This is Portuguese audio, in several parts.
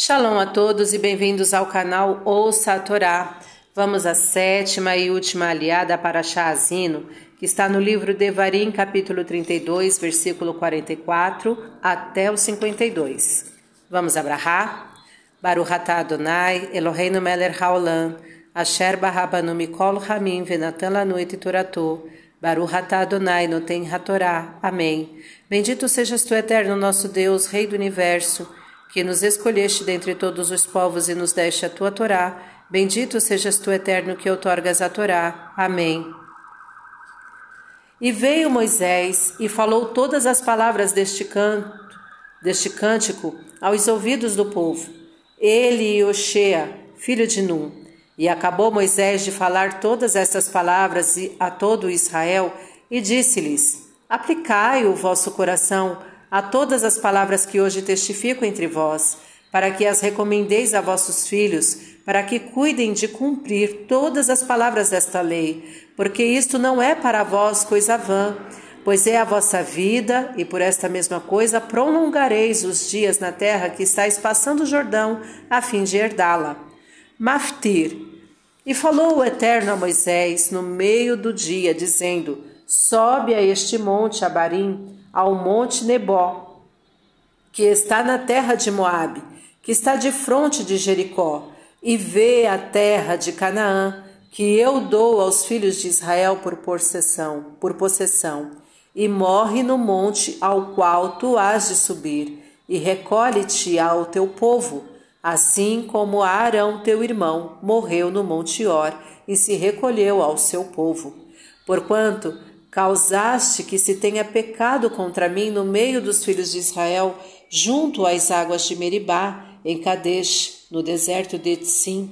Shalom a todos e bem-vindos ao canal Ouça a Torá. Vamos à sétima e última aliada para Shazino, que está no livro Devarim, capítulo 32, versículo 44 até o 52. Vamos abrahar? Baruch atah Adonai, Eloheinu melech haolam, asher barabanu mikol hamim venatan lanu et toratou, Baruch atah Adonai noten. Amém. Bendito sejas tu, eterno nosso Deus, Rei do Universo, que nos escolheste dentre todos os povos e nos deste a tua Torá. Bendito sejas tu, eterno, que outorgas a Torá. Amém. E veio Moisés e falou todas as palavras deste canto, deste cântico aos ouvidos do povo. Ele e Oshea, filho de Num. E acabou Moisés de falar todas estas palavras a todo Israel e disse-lhes: Aplicai o vosso coração a todas as palavras que hoje testifico entre vós, para que as recomendeis a vossos filhos, para que cuidem de cumprir todas as palavras desta lei, porque isto não é para vós coisa vã, pois é a vossa vida, e por esta mesma coisa prolongareis os dias na terra que estáis passando o Jordão, a fim de herdá-la. Maftir. E falou o Eterno a Moisés no meio do dia, dizendo: Sobe a este monte Abarim, ao monte Nebó, que está na terra de Moabe, que está de fronte de Jericó, e vê a terra de Canaã, que eu dou aos filhos de Israel por possessão, por possessão, e morre no monte ao qual tu has de subir, e recolhe-te ao teu povo, assim como Arão teu irmão morreu no monte Or e se recolheu ao seu povo. Porquanto Causaste que se tenha pecado contra mim no meio dos filhos de Israel, junto às águas de Meribá, em Kadesh, no deserto de Tsim.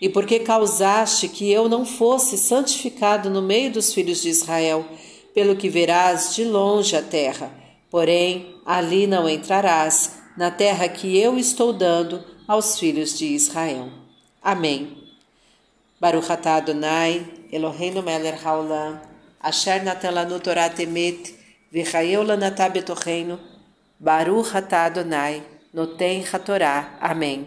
E porque causaste que eu não fosse santificado no meio dos filhos de Israel, pelo que verás de longe a terra, porém ali não entrarás, na terra que eu estou dando aos filhos de Israel. Amém. Baruch atah Adonai, Eloheinu haolam, Asher natan lanu Torah temet, v'chayeu lanatá betocheinu, Baruch atah Adonai, noten hatorá. Amém.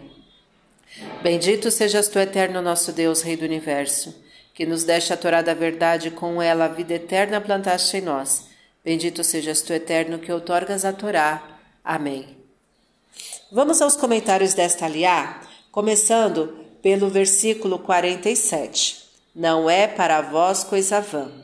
Bendito sejas tu, eterno nosso Deus, Rei do Universo, que nos deste a Torá da verdade, com ela a vida eterna plantaste em nós. Bendito sejas tu, eterno, que outorgas a Torá. Amém. Vamos aos comentários desta aliá, começando pelo versículo 47. Não é para vós coisa vã.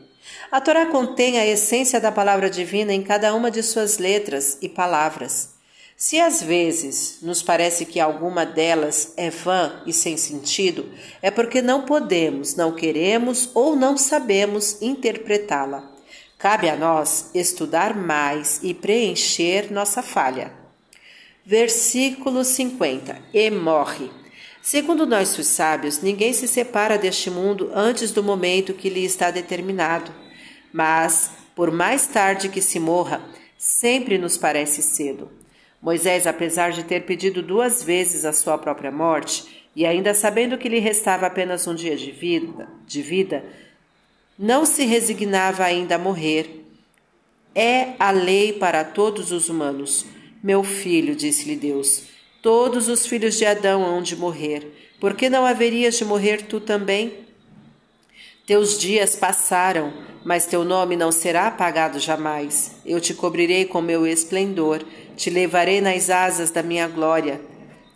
A Torá contém a essência da palavra divina em cada uma de suas letras e palavras. Se às vezes nos parece que alguma delas é vã e sem sentido, é porque não podemos, não queremos ou não sabemos interpretá-la. Cabe a nós estudar mais e preencher nossa falha. Versículo 50: E morre. Segundo nossos sábios, ninguém se separa deste mundo antes do momento que lhe está determinado. Mas, por mais tarde que se morra, sempre nos parece cedo. Moisés, apesar de ter pedido duas vezes a sua própria morte, e ainda sabendo que lhe restava apenas um dia de vida, de vida não se resignava ainda a morrer. É a lei para todos os humanos. Meu filho, disse-lhe Deus, todos os filhos de Adão hão de morrer. Por que não haverias de morrer tu também? Teus dias passaram, mas teu nome não será apagado jamais. Eu te cobrirei com meu esplendor, te levarei nas asas da minha glória.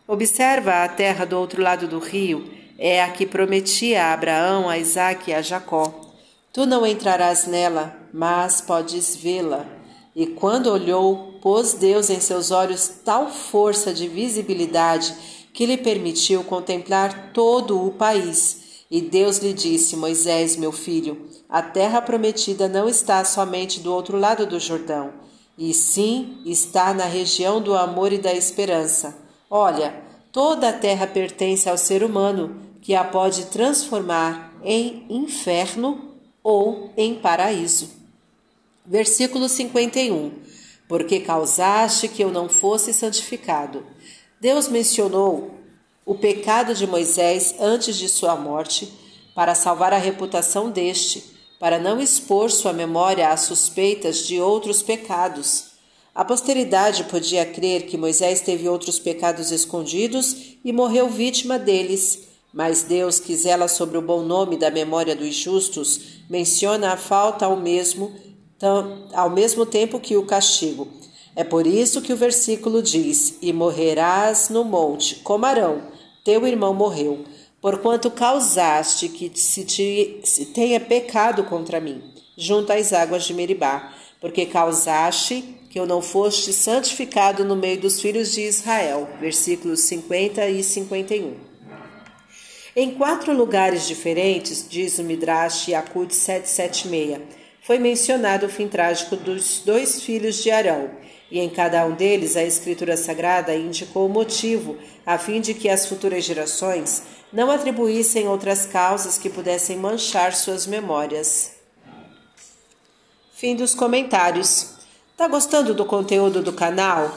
Observa a terra do outro lado do rio, é a que prometi a Abraão, a Isaque e a Jacó. Tu não entrarás nela, mas podes vê-la. E quando olhou, pôs Deus em seus olhos tal força de visibilidade que lhe permitiu contemplar todo o país e Deus lhe disse: Moisés, meu filho, a terra prometida não está somente do outro lado do Jordão, e sim está na região do amor e da esperança. Olha, toda a terra pertence ao ser humano, que a pode transformar em inferno ou em paraíso. Versículo 51. Porque causaste que eu não fosse santificado. Deus mencionou o pecado de Moisés antes de sua morte, para salvar a reputação deste, para não expor sua memória às suspeitas de outros pecados. A posteridade podia crer que Moisés teve outros pecados escondidos e morreu vítima deles. Mas Deus, que zela sobre o bom nome da memória dos justos, menciona a falta ao mesmo, ao mesmo tempo que o castigo. É por isso que o versículo diz: E morrerás no monte, como Arão, teu irmão morreu, porquanto causaste que se, te, se tenha pecado contra mim, junto às águas de Meribá, porque causaste que eu não foste santificado no meio dos filhos de Israel. Versículos 50 e 51. Em quatro lugares diferentes, diz o Midrash Yakut 776, foi mencionado o fim trágico dos dois filhos de Arão, e em cada um deles a Escritura Sagrada indicou o motivo, a fim de que as futuras gerações não atribuíssem outras causas que pudessem manchar suas memórias. Fim dos comentários. Tá gostando do conteúdo do canal?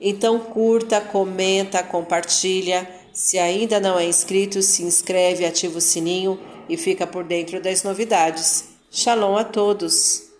Então curta, comenta, compartilha. Se ainda não é inscrito, se inscreve, ativa o sininho e fica por dentro das novidades. Shalom a todos!